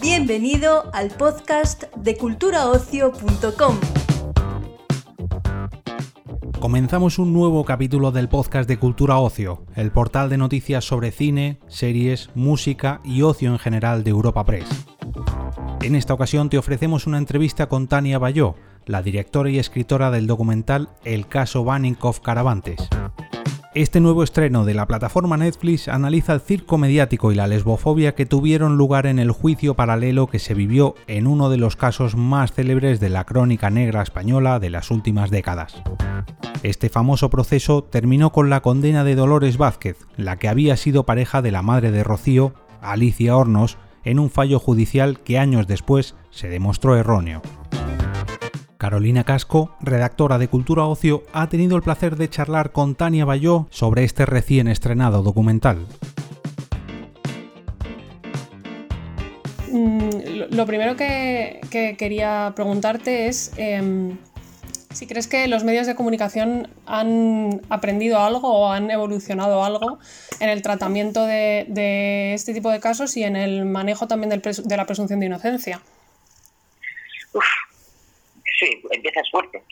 Bienvenido al podcast de culturaocio.com. Comenzamos un nuevo capítulo del podcast de Cultura Ocio, el portal de noticias sobre cine, series, música y ocio en general de Europa Press. En esta ocasión te ofrecemos una entrevista con Tania Bayó, la directora y escritora del documental El caso Baninkoff Caravantes. Este nuevo estreno de la plataforma Netflix analiza el circo mediático y la lesbofobia que tuvieron lugar en el juicio paralelo que se vivió en uno de los casos más célebres de la crónica negra española de las últimas décadas. Este famoso proceso terminó con la condena de Dolores Vázquez, la que había sido pareja de la madre de Rocío, Alicia Hornos, en un fallo judicial que años después se demostró erróneo. Carolina Casco, redactora de Cultura Ocio, ha tenido el placer de charlar con Tania Bayó sobre este recién estrenado documental. Mm, lo primero que, quería preguntarte es em, si crees que los medios de comunicación han aprendido algo o han evolucionado algo en el tratamiento de, este tipo de casos y en el manejo también de la presunción de inocencia. Sí, empiezas fuerte.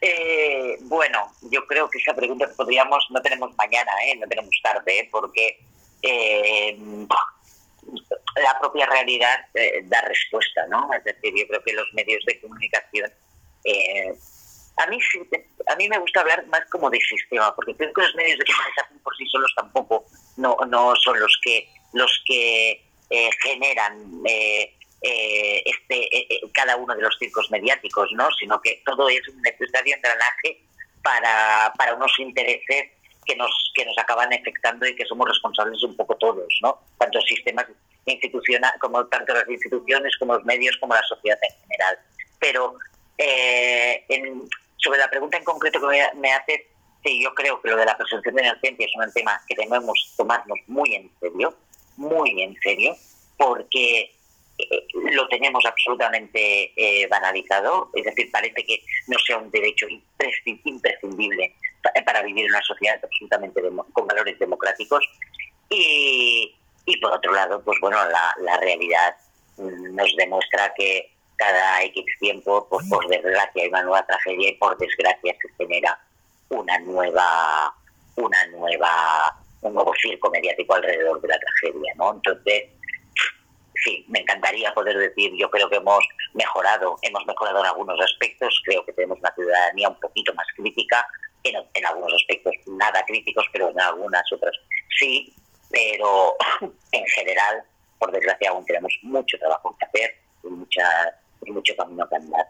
Eh, bueno, yo creo que esa pregunta podríamos, no tenemos mañana, ¿eh? no tenemos tarde, ¿eh? porque eh, la propia realidad da respuesta, ¿no? Es decir, yo creo que los medios de comunicación, a mí a mí me gusta hablar más como de sistema, porque creo que los medios de comunicación por sí solos tampoco no, no son los que los que generan eh, este, eh, eh, cada uno de los circos mediáticos, ¿no? sino que todo es un necesario engranaje para, para unos intereses que nos, que nos acaban afectando y que somos responsables un poco todos, ¿no? tanto sistemas institucionales, como tanto las instituciones, como los medios, como la sociedad en general. Pero sobre la pregunta en concreto que me, me haces, sí, yo creo que lo de la presunción de inocencia es un tema que debemos tomarnos muy en serio, muy en serio, porque lo tenemos absolutamente eh, banalizado, es decir, parece que no sea un derecho imprescindible para vivir en una sociedad absolutamente con valores democráticos. Y, por otro lado, pues bueno, la, realidad nos demuestra que cada X tiempo, pues por desgracia hay una nueva tragedia y por desgracia se genera una nueva, una nueva, un nuevo circo mediático alrededor de la tragedia, ¿no? Entonces, sí, me encantaría poder decir, yo creo que hemos mejorado, hemos mejorado en algunos aspectos, creo que tenemos una ciudadanía un poquito más crítica, en, algunos aspectos nada críticos, pero en algunas otras sí, pero en general, por desgracia, aún tenemos mucho trabajo que hacer y, mucha, mucho camino que andar.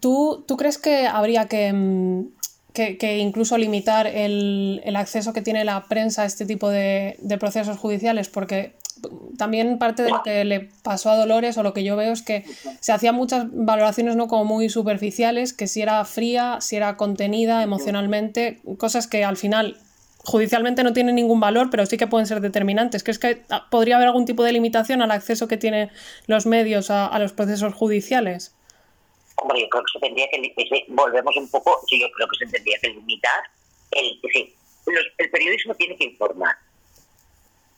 ¿Tú, ¿Tú crees que habría que, mm, que, incluso limitar el, el, acceso que tiene la prensa a este tipo de procesos judiciales? Porque también parte de lo que le pasó a Dolores o lo que yo veo es que se hacían muchas valoraciones no como muy superficiales, que si era fría, si era contenida emocionalmente, cosas que al final judicialmente no tienen ningún valor, pero sí que pueden ser determinantes. ¿Crees que podría haber algún tipo de limitación al acceso que tienen los medios a, los procesos judiciales? Hombre, yo creo que se tendría que, volvemos un poco, yo creo que se tendría que limitar el, sí, el periodismo tiene que informar,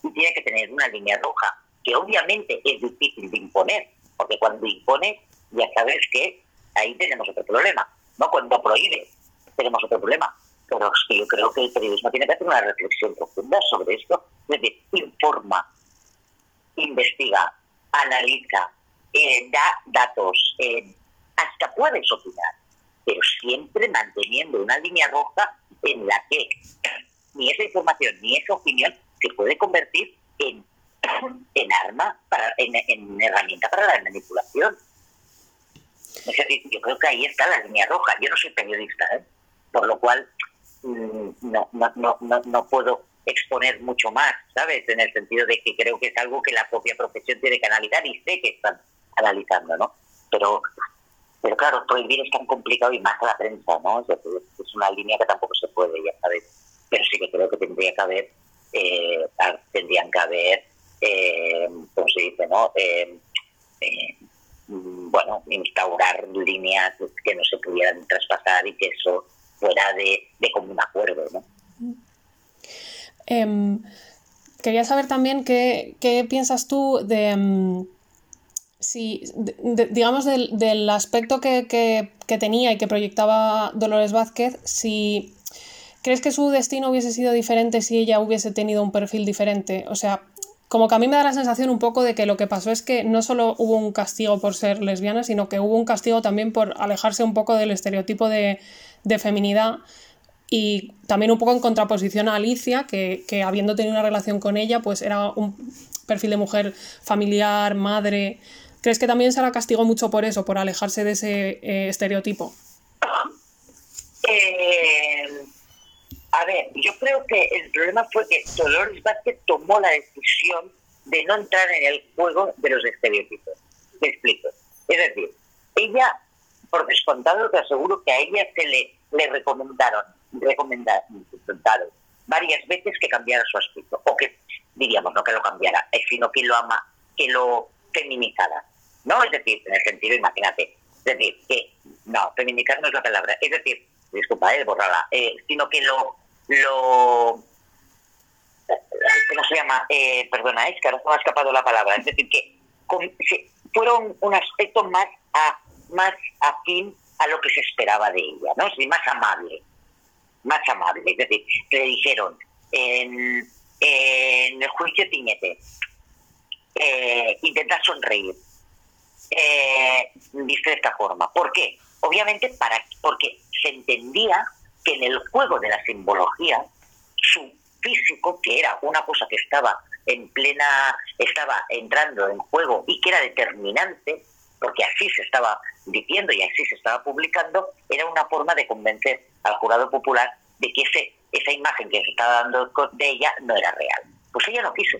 tiene que tener una línea roja, que obviamente es difícil de imponer, porque cuando impone ya sabes que ahí tenemos otro problema, ¿no? Cuando prohíbe tenemos otro problema. Pero es que yo creo que el periodismo tiene que hacer una reflexión profunda sobre esto, es informa, investiga, analiza, eh, da datos, eh, hasta puedes opinar, pero siempre manteniendo una línea roja en la que ni esa información ni esa opinión se puede convertir en, en arma, para, en, herramienta para la manipulación. yo creo que ahí está la línea roja. Yo no soy periodista, ¿eh? por lo cual mm, no, no, no, no, puedo exponer mucho más, ¿sabes? En el sentido de que creo que es algo que la propia profesión tiene que analizar y sé que están analizando, ¿no? Pero, pero claro, prohibir es tan complicado y más a la prensa, ¿no? es una línea que tampoco se puede, ya sabes. Pero sí que creo que tendría que haber eh, tendrían que haber, eh, ¿cómo se dice? No? Eh, mm, bueno, instaurar líneas que no se pudieran traspasar y que eso fuera de, de común acuerdo, ¿no? Em, quería saber también qué, piensas tú de, si, digamos, del, aspecto que, tenía y que proyectaba Dolores Vázquez, si crees que su destino hubiese sido diferente si ella hubiese tenido un perfil diferente. O sea, como que a mí me da la sensación un poco de que lo que pasó es que no solo hubo un castigo por ser lesbiana, sino que hubo un castigo también por alejarse un poco del estereotipo de, de feminidad y también un poco en contraposición a Alicia, que, habiendo tenido una relación con ella, pues era un perfil de mujer familiar, madre. ¿Crees que también se la castigó mucho por eso, por alejarse de ese eh, estereotipo? Eh, a ver, yo creo que el problema fue que Dolores Vázquez tomó la decisión de no entrar en el juego de los estereotipos. Me explico. Es decir, ella, por descontado, te aseguro que a ella se le, le recomendaron recomendado varias veces que cambiara su aspecto, o que, diríamos, no que lo cambiara, eh, sino que lo ama, que lo feminizara, ¿no? Es decir, en el sentido, imagínate, es decir, que, no, feminizar no es la palabra, es decir, disculpa, eh, borrala, eh, sino que lo, lo, ¿cómo se llama? Eh, perdona, es que se me ha escapado la palabra, es decir, que fueron un aspecto más, a, más afín a lo que se esperaba de ella, ¿no? Es más amable más amable. Es decir, le dijeron en, el juicio Tiñete, eh, intenta sonreír. Eh, de esta forma. ¿Por qué? Obviamente para, porque se entendía que en el juego de la simbología, su físico, que era una cosa que estaba en plena, estaba entrando en juego y que era determinante, porque así se estaba diciendo y así se estaba publicando, era una forma de convencer al jurado popular de que ese, esa imagen que se estaba dando de ella no era real. Pues ella no quiso.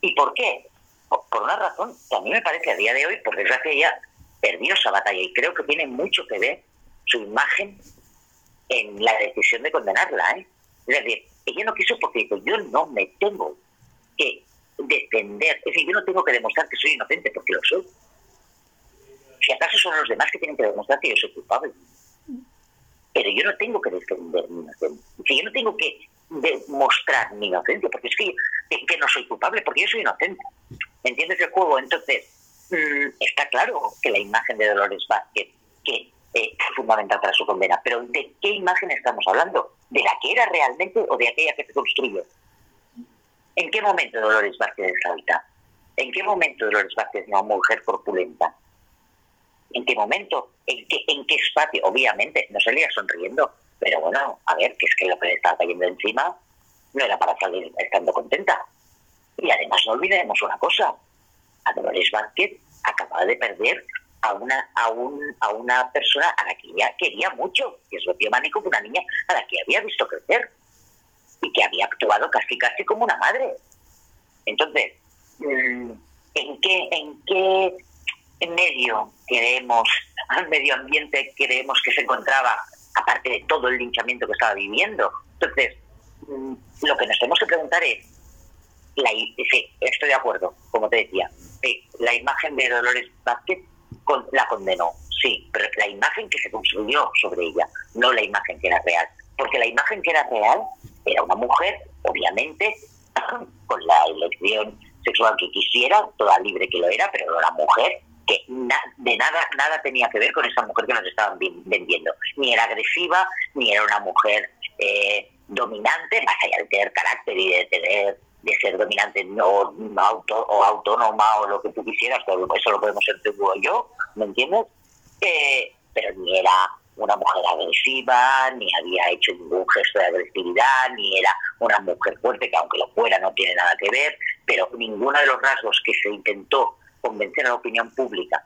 ¿Y por qué? Por una razón que a mí me parece a día de hoy, por desgracia, ella perdió esa batalla y creo que tiene mucho que ver su imagen en la decisión de condenarla. ¿eh? Es decir, ella no quiso porque dijo, yo no me tengo que defender, es decir, yo no tengo que demostrar que soy inocente porque lo soy. Si acaso son los demás que tienen que demostrar que yo soy culpable pero yo no tengo que defender mi inocencia. yo no tengo que demostrar mi inocencia, porque es que, que, no soy culpable, porque yo soy inocente. ¿Entiendes el juego? Entonces, mm, está claro que la imagen de Dolores Vázquez, que eh, fundamental para su condena, pero ¿de qué imagen estamos hablando? ¿De la que era realmente o de aquella que se construyó? ¿En qué momento Dolores Vázquez es alta? ¿En qué momento Dolores Vázquez una mujer corpulenta? ¿En qué momento? ¿En qué, en qué espacio? Obviamente, no salía sonriendo, pero bueno, a ver, que es que lo que le estaba cayendo encima no era para salir estando contenta. Y además no olvidemos una cosa, a Dolores Vázquez acababa de perder a una, a, un, a una persona a la que ella quería mucho, que es Rocío Manico, una niña a la que había visto crecer y que había actuado casi casi como una madre. Entonces, mm, ¿en qué, en qué medio queremos, al medio ambiente creemos que se encontraba, aparte de todo el linchamiento que estaba viviendo. Entonces, mm, lo que nos tenemos que preguntar es, la, sí, estoy de acuerdo, como te decía, la imagen de Dolores Vázquez con, la condenó, sí, pero la imagen que se construyó sobre ella, no la imagen que era real. Porque la imagen que era real era una mujer, obviamente, con la elección sexual que quisiera, toda libre que lo era, pero era una mujer que de nada nada tenía que ver con esa mujer que nos estaban vendiendo. Ni era agresiva, ni era una mujer eh, dominante, más allá de tener carácter y de tener de ser dominante no, auto, o autónoma o lo que tú quisieras, eso lo podemos ser tú o yo, ¿me entiendes? Eh, pero ni era una mujer agresiva, ni había hecho ningún gesto de agresividad, ni era una mujer fuerte, que aunque lo fuera no tiene nada que ver, pero ninguno de los rasgos que se intentó convencer a la opinión pública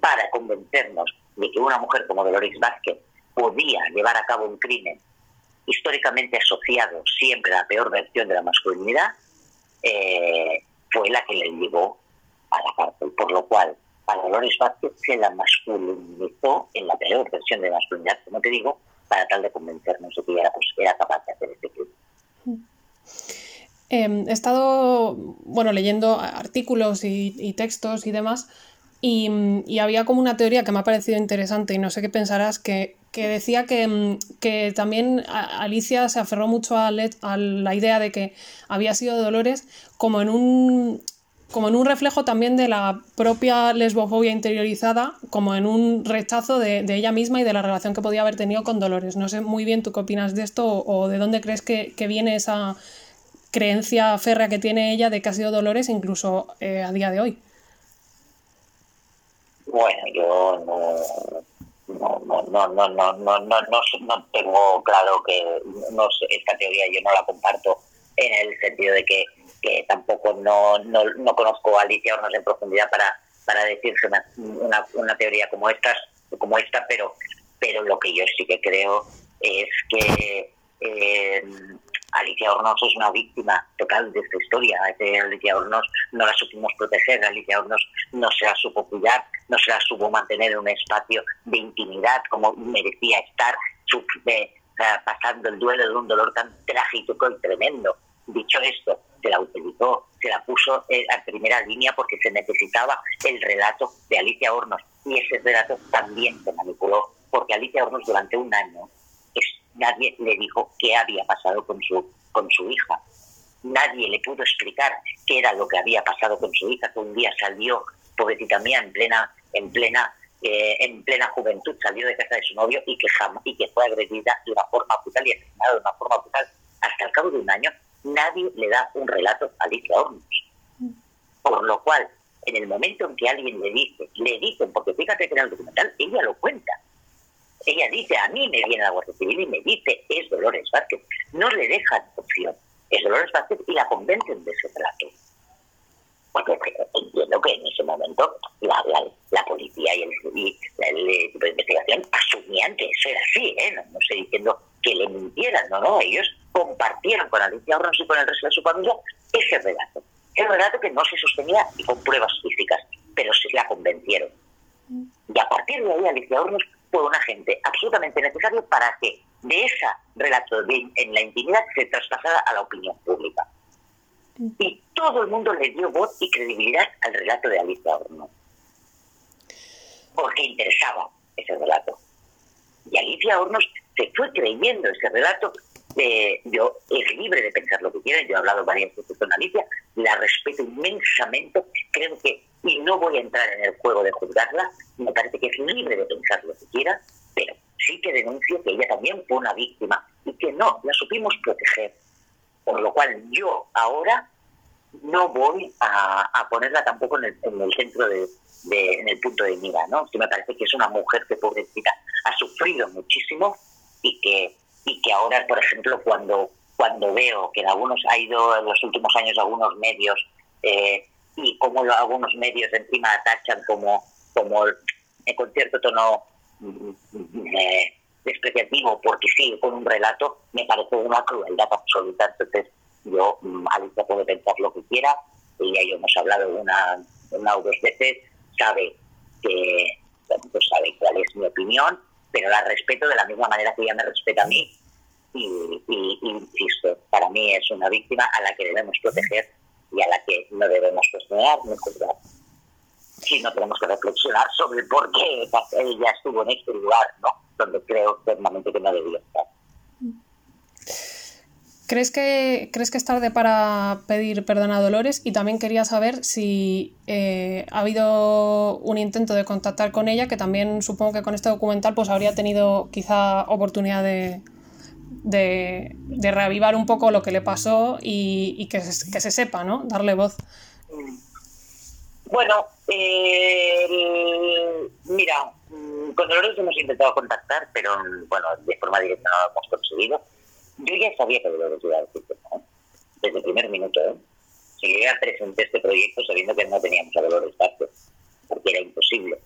para convencernos de que una mujer como Dolores Vázquez podía llevar a cabo un crimen históricamente asociado siempre a la peor versión de la masculinidad, eh, fue la que le llevó a la cárcel. Por lo cual, a Dolores Vázquez se la masculinizó en la peor versión de la masculinidad, como te digo, para tal de convencernos de que pues, era capaz de hacer este crimen. Em, he estado, bueno, leyendo artículos y, textos y demás, y, había como una teoría que me ha parecido interesante y no sé qué pensarás, que, decía que, que, también Alicia se aferró mucho a, a la idea de que había sido Dolores como en un como en un reflejo también de la propia lesbofobia interiorizada, como en un rechazo de, ella misma y de la relación que podía haber tenido con Dolores. No sé muy bien tú qué opinas de esto o, de dónde crees que, viene esa creencia férrea que tiene ella de que ha sido Dolores incluso eh, a día de hoy. Bueno, yo no, no, no, no, no, no, no, no, tengo claro que no esta teoría yo no la comparto en el sentido de que que tampoco no, no, no conozco a Alicia Hornos en profundidad para, para decirse una, una, teoría como esta, como esta pero, pero lo que yo sí que creo es que eh, Alicia Hornos es una víctima total de esta historia. Alicia Hornos no la supimos proteger, Alicia Hornos no se la supo cuidar, no se la supo mantener en un espacio de intimidad como merecía estar, eh, pasando el duelo de un dolor tan trágico y tremendo. Dicho esto, se la utilizó, se la puso a primera línea porque se necesitaba el relato de Alicia Hornos y ese relato también se manipuló porque Alicia Hornos durante un año nadie le dijo qué había pasado con su, con su hija. Nadie le pudo explicar qué era lo que había pasado con su hija, que un día salió, pobrecita mía, en plena, en plena, eh, en plena juventud, salió de casa de su novio y que jamás, y que fue agredida de una forma brutal y asesinada de una forma brutal. Hasta el cabo de un año nadie le da un relato a Alicia Hornos. Por lo cual, en el momento en que alguien le dice, le dicen, porque fíjate que en el documental ella lo cuenta, ella dice, a mí me viene la Guardia Civil y me dice, es Dolores Vázquez, no le dejan opción, es Dolores Vázquez y la convencen de ese relato. Porque entiendo que en ese momento la, la, policía y el, y el equipo de investigación asumían que eso era así, ¿eh? no, no estoy diciendo que le mintieran, no, no, ellos compartieron con Alicia Hornos y con el resto de su familia ese relato. El relato que no se sostenía y con pruebas físicas, pero se la convencieron. Y a partir de ahí Alicia Hornos fue un agente absolutamente necesario para que de ese relato en la intimidad se traspasara a la opinión pública. Y todo el mundo le dio voz y credibilidad al relato de Alicia Hornos. Porque interesaba ese relato. Y Alicia Hornos se fue creyendo ese relato yo es libre de pensar lo que quiera, yo he hablado varias veces con Alicia, la respeto inmensamente, creo que, y no voy a entrar en el juego de juzgarla, me parece que es libre de pensar lo que quiera, pero sí que denuncio que ella también fue una víctima y que no, la supimos proteger. Por lo cual yo ahora no voy a, ponerla tampoco en el, centro de, en el punto de mira, ¿no? Que me parece que es una mujer que pobrecita ha sufrido muchísimo y que y que ahora, por ejemplo, cuando, cuando veo que en algunos ha ido en los últimos años algunos medios eh, y como algunos medios encima atachan como, como eh, con cierto tono mm, mm, eh, despreciativo porque sí, con un relato, me parece una crueldad absoluta. Entonces, yo, mm, Alicia puede pensar lo que quiera, y yo hemos hablado una, una o dos veces, sabe que, pues sabe cuál es mi opinión, pero la respeto de la misma manera que ella me respeta a mí. Y, insisto, para mí es una víctima a la que debemos proteger y a la que no debemos cuestionar ni juzgar. Sí, no tenemos que reflexionar sobre por qué ella estuvo en este lugar, ¿no? Donde creo firmemente que no debía estar. ¿Crees que, ¿Crees que es tarde para pedir perdón a Dolores? Y también quería saber si eh, ha habido un intento de contactar con ella, que también supongo que con este documental pues habría tenido quizá oportunidad de, de, reavivar un poco lo que le pasó y, que, se, que, se, sepa, ¿no? Darle voz. Bueno, eh, mira, con Dolores hemos intentado contactar, pero bueno, de forma directa no lo hemos conseguido yo ya sabía que Dolores iba a decir desde el primer minuto. ¿eh? Si yo ya presenté este proyecto sabiendo que no teníamos a Dolores Vázquez, porque era imposible.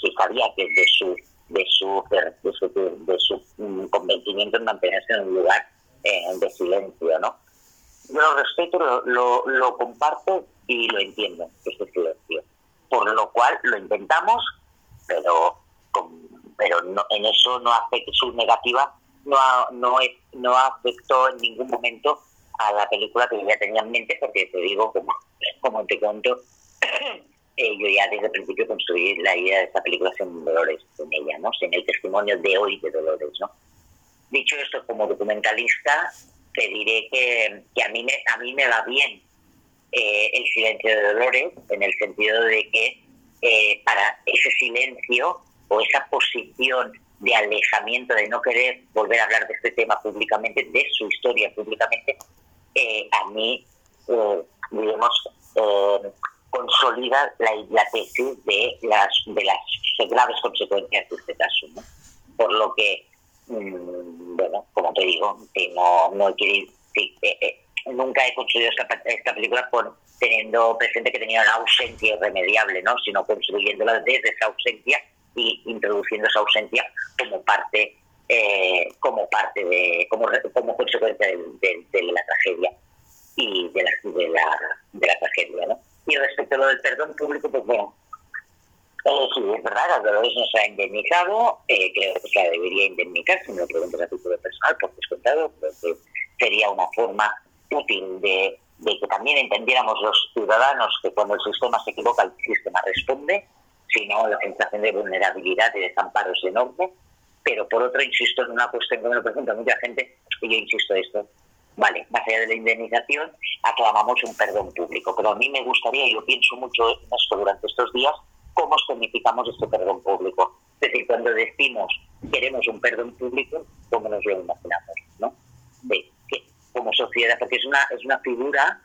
Si sabía que de su de su, de su, de su mm, convencimiento en mantenerse en un lugar eh, de silencio, ¿no? Yo lo respeto, lo, lo, lo comparto y lo entiendo, ese silencio. Por lo cual lo intentamos, pero, pero no, en eso no hace su negativa no, no, no afectó en ningún momento a la película que ya tenía en mente, porque te digo, como, como te cuento, eh, yo ya desde el principio construí la idea de esta película sin Dolores en ella, ¿no? Sin el testimonio de hoy de Dolores, ¿no? Dicho esto, como documentalista, te diré que, que a, mí me, a mí me va bien eh, el silencio de Dolores, en el sentido de que eh, para ese silencio o esa posición de alejamiento, de no querer volver a hablar de este tema públicamente, de su historia públicamente, eh, a mí, eh, digamos, eh, consolida la, la, tesis de las, de las graves consecuencias de este caso. ¿no? Por lo que, mmm, bueno, como te digo, que no, no quiero nunca he construido esta, esta película con, teniendo presente que tenía una ausencia irremediable, ¿no? sino construyéndola desde esa ausencia y introduciendo esa ausencia como parte eh, como parte de como, como consecuencia de, de, la tragedia y de la, de la, de la tragedia ¿no? Y respecto a lo del perdón público pues bueno eh, sí, es verdad, Dolores no se ha indemnizado, eh, creo que se la debería indemnizar, si me lo preguntas a título personal, por descontado, creo que sería una forma útil de, de que también entendiéramos los ciudadanos que cuando el sistema se equivoca, el sistema responde, sino la sensación de vulnerabilidad y desamparo es enorme. Pero por otro, insisto en una cuestión que me lo pregunta mucha gente, y yo insisto esto, vale, más allá de la indemnización, aclamamos un perdón público. Pero a mí me gustaría, y yo pienso mucho en esto durante estos días, cómo significamos este perdón público. Es decir, cuando decimos queremos un perdón público, ¿cómo nos lo imaginamos? ¿no? Como sociedad, porque es una, es una figura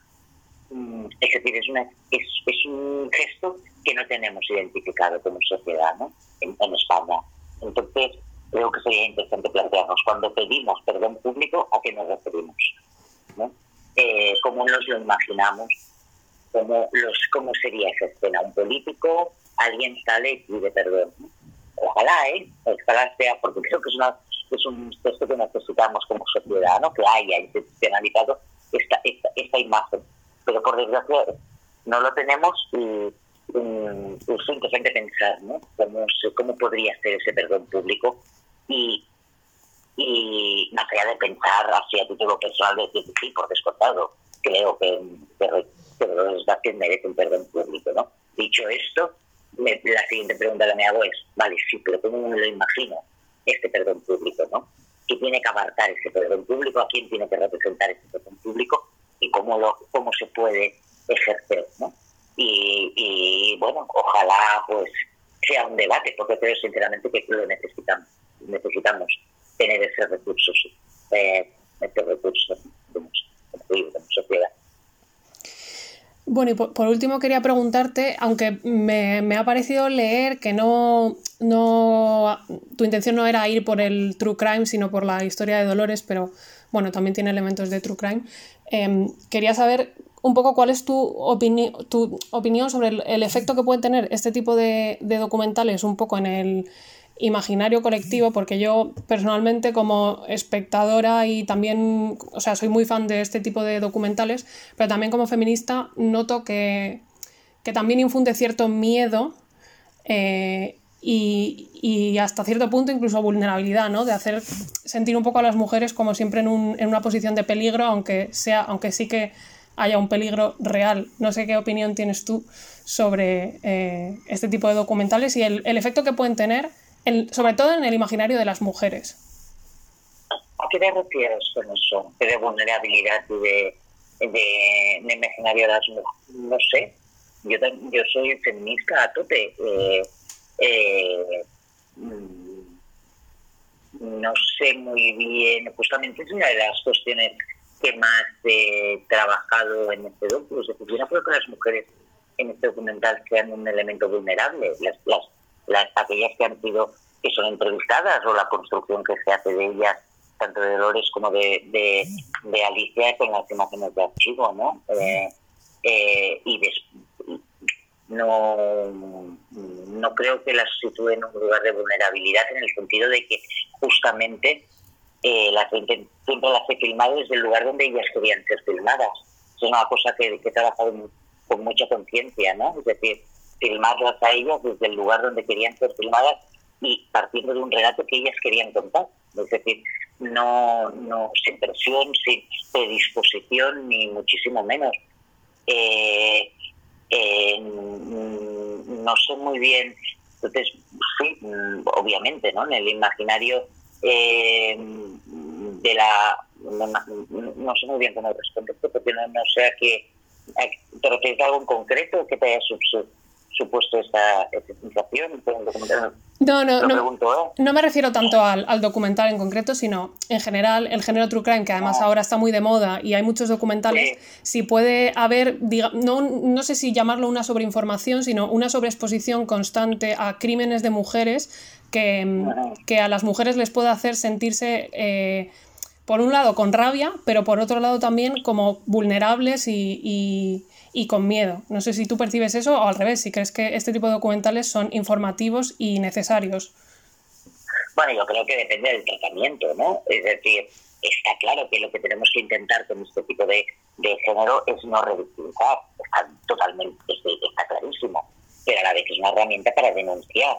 es decir, es, una, es, un gesto que no tenemos identificado como sociedad ¿no? en, España. Entonces, creo que sería interesante plantearnos, cuando pedimos perdón público, ¿a qué nos referimos? ¿No? Eh, ¿Cómo nos lo imaginamos? ¿Cómo, los, ¿Cómo sería esa escena? ¿Un político? ¿Alguien sale y pide perdón? Ojalá, ¿eh? Ojalá sea, porque creo que es, una, es un gesto que necesitamos como sociedad, ¿no? Que haya institucionalizado esta, esta, esta imagen pero por desgracia no lo tenemos y es interesante pensar ¿no? cómo, cómo podría ser ese perdón público y, y más allá de pensar así a título personal de sí, por descontado, creo que, que, que los merece un perdón público. ¿no? Dicho esto, me, la siguiente pregunta que me hago es, vale, sí, pero ¿cómo me lo imagino este perdón público? ¿no? ¿Qué tiene que abarcar ese perdón público? ¿A quién tiene que representar ese perdón público? y cómo, lo, cómo se puede ejercer. ¿no? Y, y, bueno, ojalá pues sea un debate, porque creo sinceramente que lo necesitamos, necesitamos tener ese recurso, eh, ese recurso como, como sociedad. Bueno, y por, último quería preguntarte, aunque me, ha parecido leer que no, no, tu intención no era ir por el true crime, sino por la historia de Dolores, pero bueno, también tiene elementos de true crime. Eh, quería saber un poco cuál es tu, opini tu opinión sobre el, efecto que pueden tener este tipo de, de, documentales un poco en el imaginario colectivo, porque yo personalmente como espectadora y también, o sea, soy muy fan de este tipo de documentales, pero también como feminista noto que, que también infunde cierto miedo eh, y, y, hasta cierto punto incluso vulnerabilidad, ¿no? De hacer sentir un poco a las mujeres como siempre en, un, en una posición de peligro, aunque, sea, aunque sí que haya un peligro real. No sé qué opinión tienes tú sobre eh, este tipo de documentales y el, el efecto que pueden tener, sobre todo en el imaginario de las mujeres. ¿A qué te refieres con eso? ¿De vulnerabilidad y de, de, imaginario de las mujeres? No sé. Yo, yo soy feminista a tope. Eh, eh, no sé muy bien, justamente es una de las cuestiones que más he trabajado en este documental. Es decir, yo no creo que las mujeres en este documental sean un elemento vulnerable. Las, las, aquellas que han sido, que son entrevistadas o la construcción que se hace de ellas, tanto de Dolores como de, de, de Alicia, con las imágenes de archivo, ¿no? Eh, eh, y, no, no creo que las sitúe en un lugar de vulnerabilidad en el sentido de que justamente eh, las siempre las he filmado desde el lugar donde ellas querían ser filmadas. Es una cosa que, que he trabajado con mucha conciencia, ¿no? Es decir, filmarlas a ellas desde el lugar donde querían ser filmadas y partiendo de un relato que ellas querían contar. Es decir, no, no sin presión, sin predisposición, ni muchísimo menos. Eh, eh, no sé muy bien, entonces, sí, obviamente, ¿no? En el imaginario eh, de la... No, sé muy bien cómo responder, porque no, no sé a qué... ¿Te refieres a algo en concreto que te haya supuesto esta, sensación? No, no, no, ¿eh? no me refiero tanto al, documental en concreto, sino en general el género true crime, que además ah. ahora está muy de moda y hay muchos documentales, si puede haber, diga, no, no sé si llamarlo una sobreinformación, sino una sobreexposición constante a crímenes de mujeres que, que a las mujeres les puede hacer sentirse... Eh, por un lado con rabia, pero por otro lado también como vulnerables y y con miedo. No sé si tú percibes eso o al revés, si crees que este tipo de documentales son informativos y necesarios. Bueno, yo creo que depende del tratamiento, ¿no? Es decir, está claro que lo que tenemos que intentar con este tipo de, género es no revictimizar, está totalmente, está clarísimo, pero a la vez es una herramienta para denunciar.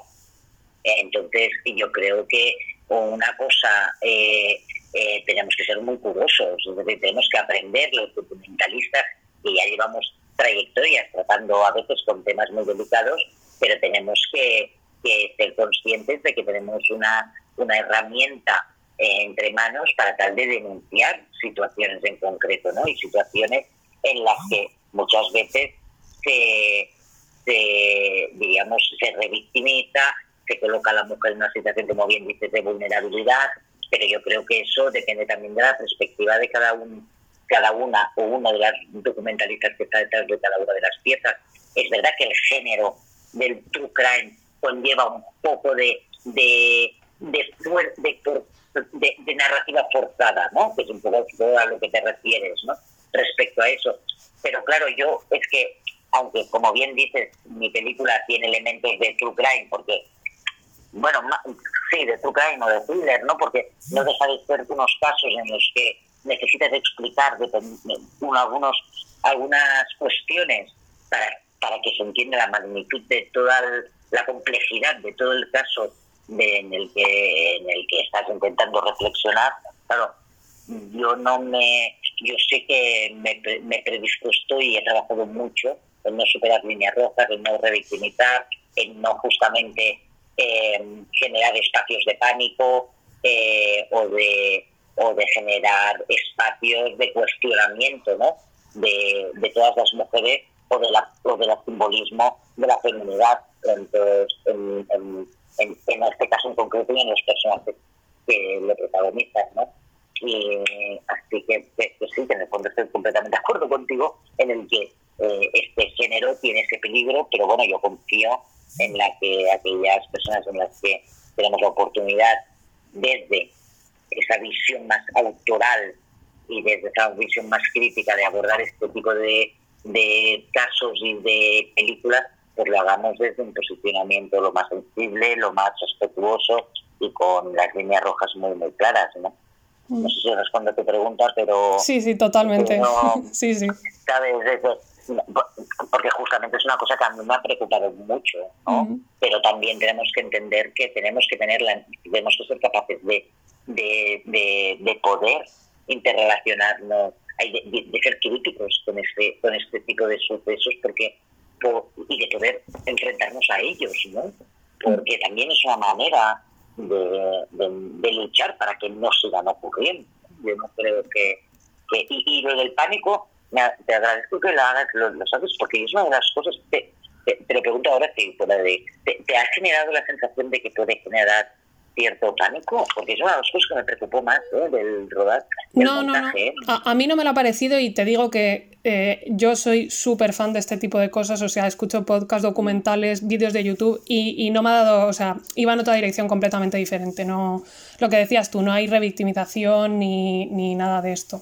Entonces, yo creo que una cosa, eh, eh, tenemos que ser muy decir, tenemos que aprender los documentalistas que ya llevamos trayectorias tratando a veces con temas muy delicados, pero tenemos que, ser conscientes de que tenemos una, una herramienta eh, entre manos para tal de denunciar situaciones en concreto, ¿no? Y situaciones en las que muchas veces se, se diríamos, se revictimiza, se coloca a la mujer en una situación, como bien dices, de vulnerabilidad, pero yo creo que eso depende también de la perspectiva de cada uno cada una o uno de las documentalistas que está detrás de cada una de las piezas. Es verdad que el género del true crime conlleva un poco de, de, de, narrativa forzada, ¿no? que es un poco a lo que te refieres ¿no? respecto a eso. Pero claro, yo es que, aunque como bien dices, mi película tiene elementos de true crime, porque, bueno, sí, de true crime o de thriller, ¿no? porque no deja de ser unos casos en los que necesitas explicar de, algunos, algunas cuestiones para, para que se entienda la magnitud de toda la complejidad de todo el caso en, el que, en el que estás intentando reflexionar. Claro, yo no me yo sé que me, me predispuesto y he trabajado mucho en no superar líneas rojas, en no revictimizar, en no justamente eh, generar espacios de pánico eh, o de o de generar espacios de cuestionamiento ¿no? de, de todas las mujeres o, de la, o del simbolismo de la feminidad Entonces, en, en, en, este caso en concreto y en los personajes que lo protagonizan. ¿no? Así que, sí, que en el fondo estoy completamente de acuerdo contigo en el que eh, este género tiene ese peligro, pero bueno, yo confío en la que aquellas personas en las que tenemos la oportunidad desde esa visión más autoral y desde esa visión más crítica de abordar este tipo de, de casos y de películas, pues lo hagamos desde un posicionamiento lo más sensible, lo más respetuoso y con las líneas rojas muy, muy claras, ¿no? No sé si respondo a tu pregunta, pero... Sí, sí, totalmente. sí, sí. ¿Sabes? Porque justamente es una cosa que a mí me ha preocupado mucho, ¿no? Pero también tenemos que entender que tenemos que tener la, tenemos que ser capaces de de, de, poder interrelacionarnos, de, de, ser críticos con este, con este tipo de sucesos porque y de poder enfrentarnos a ellos, ¿no? Porque también es una manera de, luchar para que no sigan ocurriendo. Yo no creo que... y, lo del pánico, te agradezco que lo hagas, lo, sabes, porque es una de las cosas... Te, te, lo pregunto ahora, te, te, ¿te ha generado la sensación de que puede generar cierto pánico, porque es una de las cosas que me preocupó más ¿eh? del rodar. no, no, no. A, mí no me lo ha parecido y te digo que eh, yo soy súper fan de este tipo de cosas, o sea, escucho podcasts, documentales, vídeos de YouTube y, no me ha dado, o sea, iba en otra dirección completamente diferente. No, lo que decías tú, no hay revictimización ni, ni nada de esto.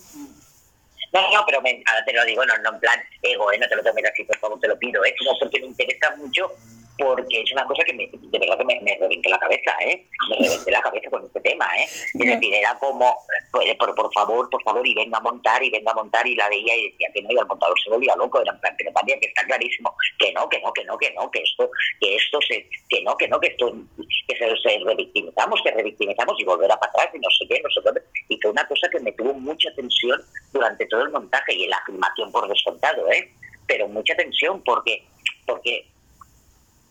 No, no, pero ahora te lo digo, no, no en plan ego, ¿eh? no te lo tomes así, por favor, te lo pido, es como porque me interesa mucho porque es una cosa que me, de verdad que me, me reventé la cabeza, ¿eh? Me reventé la cabeza con este tema, ¿eh? Es decir, era como, pues, por, por favor, por favor, y venga a montar, y venga a montar, y la veía y decía que no, y al montador se volvía loco, era en plan, pero también que está clarísimo, que no, que no, que no, que no, que esto, que esto se, que no, que no, que esto, que se, se revictimizamos, que revictimizamos y volver a pasar y no sé qué, no sé dónde, y una cosa que me tuvo mucha tensión durante todo el montaje y en la filmación por descontado, ¿eh? pero mucha tensión porque, porque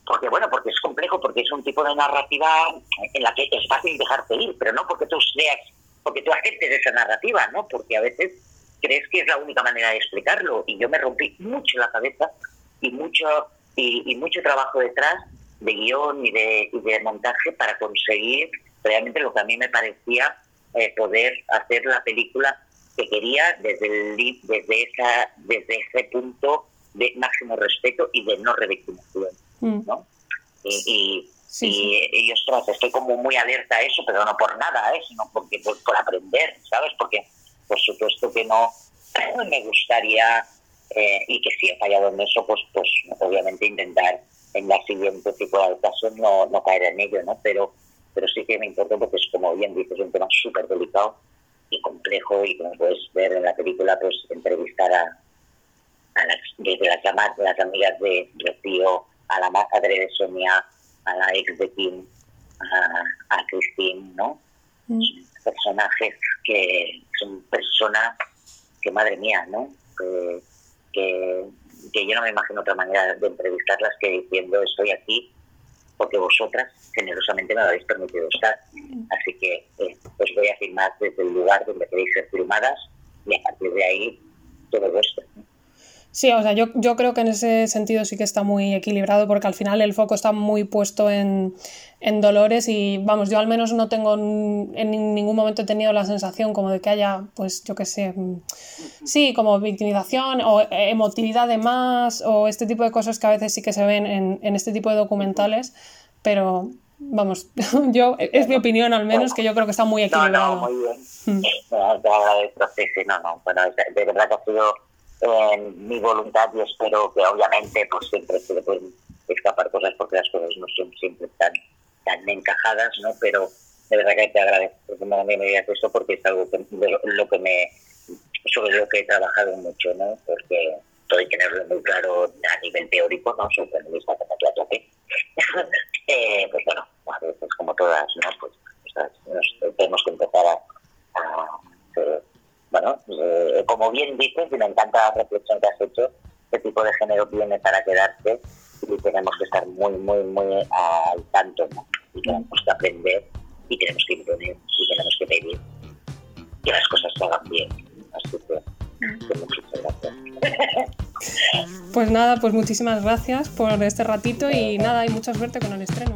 porque bueno, porque es complejo, porque es un tipo de narrativa en la que es fácil dejarte ir, pero no porque tú seas, porque tú aceptes esa narrativa, ¿no? Porque a veces crees que es la única manera de explicarlo y yo me rompí mucho la cabeza y mucho y, mucho trabajo detrás de guion y de, de montaje para conseguir realmente lo que a mí me parecía eh, poder hacer la película que quería desde el, desde esa desde ese punto de máximo respeto y de no revictimación. Mm. ¿no? Y, y, ostras, estoy como muy alerta a eso, pero no por nada, ¿eh? sino porque por, aprender, ¿sabes? Porque por supuesto que no me gustaría, eh, y que si he fallado en eso, pues, pues obviamente intentar en la siguiente tipo de caso no, no caer en ello, ¿no? Pero, pero sí que me importa porque es como bien dices, un tema súper delicado y complejo y como puedes ver en la película, pues entrevistar a, a las, desde las, las amigas de Rocío a la madre de Sonia, a la ex de Kim, a, a Christine, ¿no? Mm. Personajes que son personas que, madre mía, ¿no? Que, que, yo no me imagino otra manera de entrevistarlas que diciendo estoy aquí porque vosotras generosamente me habéis permitido estar. Así que eh, os voy a firmar desde el lugar donde queréis ser firmadas y a partir de ahí todo vuestro. Sí, o sea, yo, yo creo que en ese sentido sí que está muy equilibrado porque al final el foco está muy puesto en, Dolores y vamos, yo al menos no tengo en ningún momento he tenido la sensación como de que haya, pues yo qué sé, mm, sí, como victimización o emotividad de más o este tipo de cosas que a veces sí que se ven en, en este tipo de documentales, pero vamos, yo es mi opinión al menos que yo creo que está muy equilibrado. No, no, muy bien. Mm. No, no, bueno, de verdad que ha sido en mi voluntad y espero que obviamente pues siempre se le pueden escapar cosas porque las cosas no son siempre tan, tan encajadas, ¿no? Pero de verdad que te agradezco que me esto porque es algo que, lo que me, sobre lo que he trabajado mucho, ¿no? Porque todo que tenerlo muy claro a nivel teórico, ¿no? Soy feminista como tú a eh, pues bueno, a veces como todas. Pues, tenemos que empezar a, a bueno, eh, como bien dices, y me encanta la reflexión que has hecho, este tipo de género viene para quedarse y tenemos que estar muy, muy, muy al tanto, ¿no? Y tenemos que aprender y tenemos que imponer y tenemos que pedir que las cosas se hagan bien. Así que, muchas gracias. Pues nada, pues muchísimas gracias por este ratito y nada, y mucha suerte con el estreno.